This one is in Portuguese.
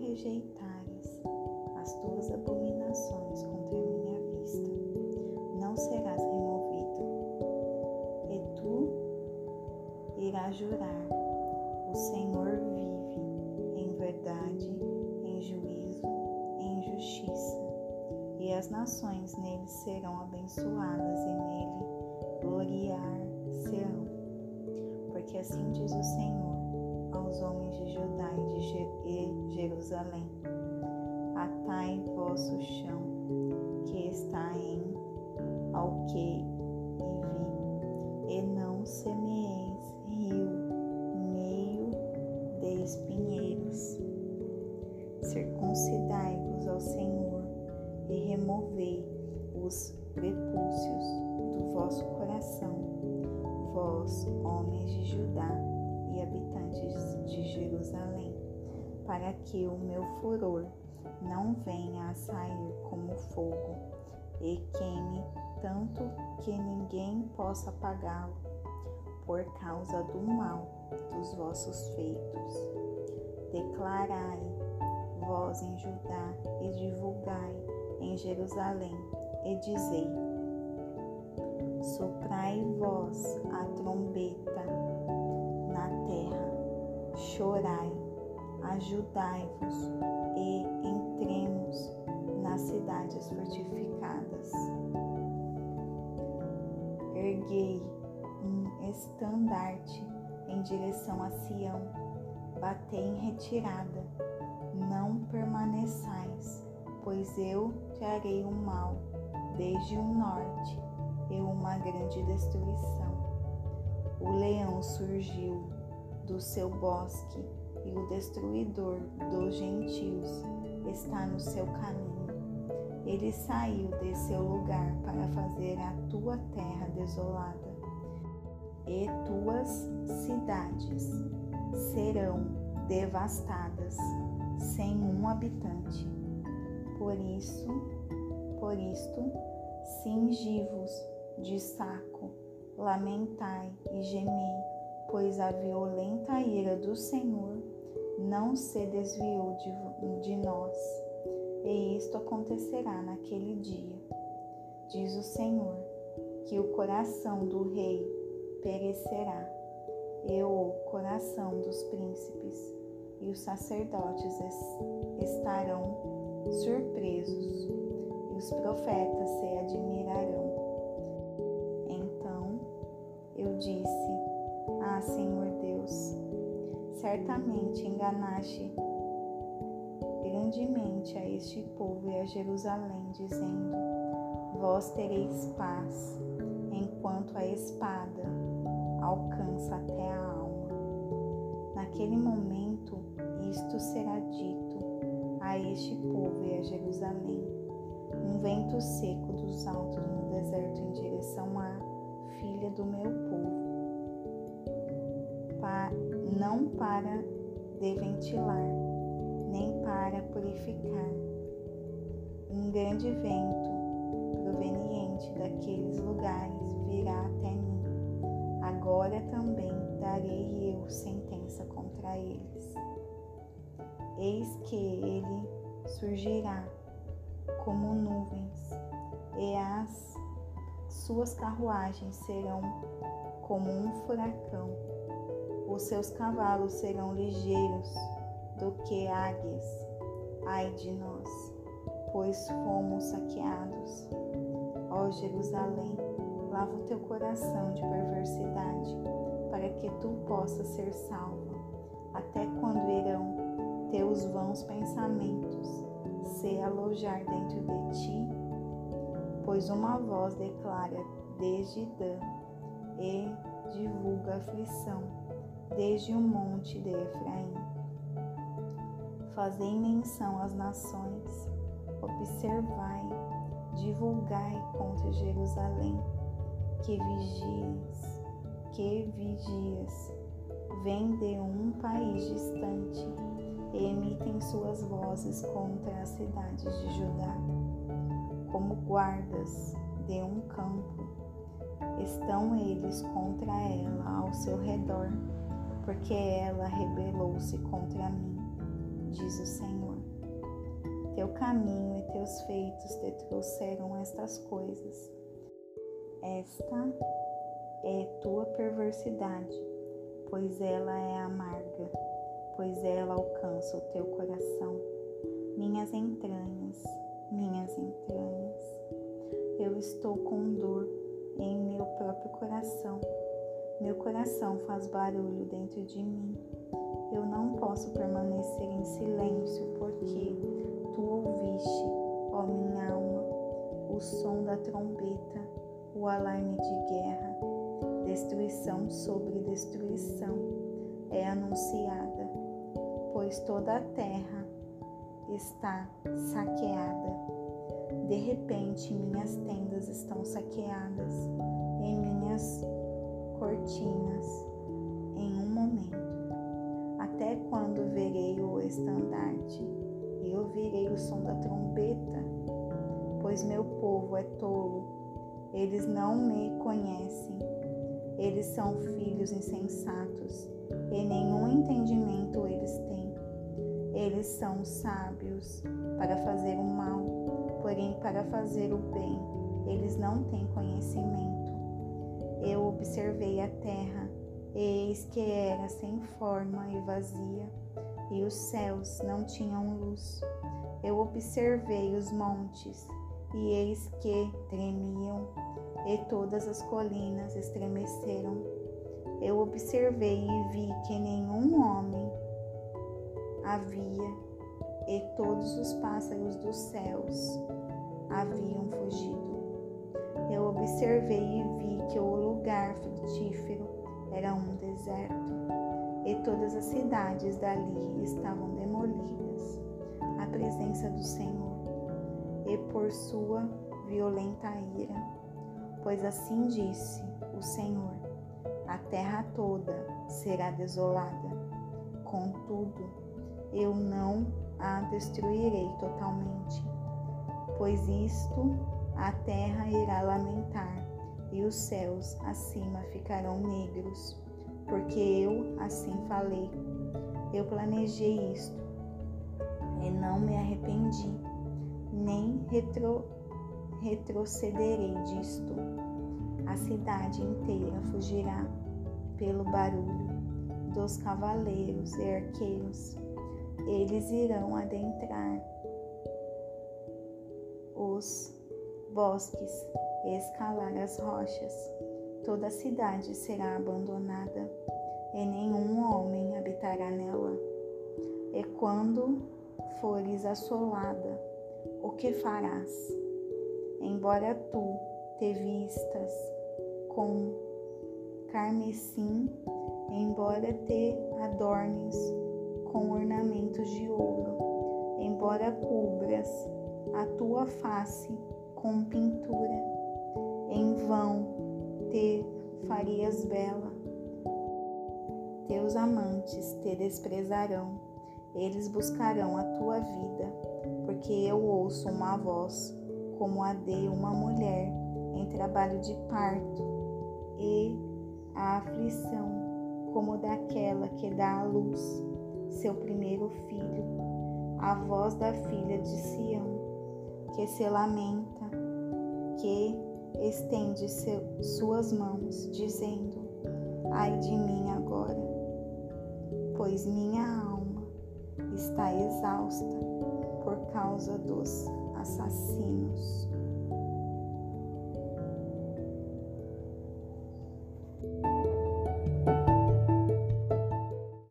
rejeitares as tuas abominações contra a minha vista, não serás removido. E tu irás jurar: O Senhor vive em verdade, em juízo, em justiça, e as nações nele serão abençoadas e nele gloriar-se-ão. Porque assim diz o Senhor aos homens de Judá e de Jerusalém: Atai vosso chão, que está em Alquei e vi, e não semeeis rio, meio de espinheiros. Circuncidai-vos ao Senhor e removei os prepúcios do vosso coração, vós, homens de Judá e habitantes de Jerusalém, para que o meu furor não venha a sair como fogo e queime tanto que ninguém possa apagá-lo por causa do mal dos vossos feitos. Declarai vós em Judá e divulgai em Jerusalém e dizei: Soprai vós a trombeta chorai, ajudai-vos e entremos nas cidades fortificadas. Erguei um estandarte em direção a Sião, batei em retirada, não permaneçais, pois eu trarei o mal desde o norte e uma grande destruição. O leão surgiu do seu bosque e o destruidor dos gentios está no seu caminho. Ele saiu de seu lugar para fazer a tua terra desolada, e tuas cidades serão devastadas, sem um habitante. Por isso, por isto, cingi-vos de saco, lamentai e gemei, pois a violenta ira do Senhor não se desviou de, de nós. E isto acontecerá naquele dia, diz o Senhor, que o coração do rei perecerá, e o coração dos príncipes e os sacerdotes estarão surpresos, e os profetas se admirarão. Então eu disse: Senhor Deus, certamente enganaste grandemente a este povo e a Jerusalém, dizendo: Vós tereis paz, enquanto a espada alcança até a alma. Naquele momento, isto será dito a este povo e a Jerusalém: um vento seco dos altos no deserto em direção à filha do meu povo não para de ventilar, nem para purificar. Um grande vento proveniente daqueles lugares virá até mim. Agora também darei eu sentença contra eles. Eis que ele surgirá como nuvens, e as suas carruagens serão como um furacão os seus cavalos serão ligeiros do que águias. Ai de nós, pois fomos saqueados. Ó Jerusalém, lava o teu coração de perversidade, para que tu possas ser salvo. Até quando irão teus vãos pensamentos se alojar dentro de ti? Pois uma voz declara desde Dan e divulga aflição desde o monte de Efraim. Fazei menção às nações, observai, divulgai contra Jerusalém, que vigias, que vigias, vem de um país distante e emitem suas vozes contra as cidades de Judá, como guardas de um campo. Estão eles contra ela ao seu redor porque ela rebelou-se contra mim, diz o Senhor. Teu caminho e teus feitos te trouxeram estas coisas. Esta é tua perversidade, pois ela é amarga, pois ela alcança o teu coração. Minhas entranhas, minhas entranhas, eu estou com dor em meu próprio coração. Meu coração faz barulho dentro de mim. Eu não posso permanecer em silêncio, porque tu ouviste, ó minha alma, o som da trombeta, o alarme de guerra. Destruição sobre destruição é anunciada, pois toda a terra está saqueada. De repente, minhas tendas estão saqueadas e minhas cortinas em um momento. Até quando verei o estandarte e ouvirei o som da trombeta? Pois meu povo é tolo, eles não me conhecem. Eles são filhos insensatos e nenhum entendimento eles têm. Eles são sábios para fazer o mal, porém para fazer o bem eles não têm conhecimento. Eu observei a terra, eis que era sem forma e vazia, e os céus não tinham luz. Eu observei os montes, e eis que tremiam, e todas as colinas estremeceram. Eu observei e vi que nenhum homem havia, e todos os pássaros dos céus haviam fugido. Eu observei e vi que o lugar frutífero era um deserto, e todas as cidades dali estavam demolidas à presença do Senhor e por sua violenta ira. Pois assim disse o Senhor: a terra toda será desolada. Contudo, eu não a destruirei totalmente, pois isto a terra irá lamentar e os céus acima ficarão negros, porque eu assim falei. Eu planejei isto e não me arrependi, nem retro, retrocederei disto. A cidade inteira fugirá pelo barulho dos cavaleiros e arqueiros. Eles irão adentrar os bosques escalar as rochas. Toda a cidade será abandonada e nenhum homem habitará nela. E quando fores assolada, o que farás? Embora tu te vistas com carmesim, embora te adornes com ornamentos de ouro, embora cubras a tua face com pintura. Em vão te farias bela. Teus amantes te desprezarão, eles buscarão a tua vida, porque eu ouço uma voz como a de uma mulher em trabalho de parto, e a aflição como daquela que dá à luz seu primeiro filho, a voz da filha de Sião, que se lamenta que estende seu, suas mãos, dizendo: Ai de mim agora, pois minha alma está exausta por causa dos assassinos.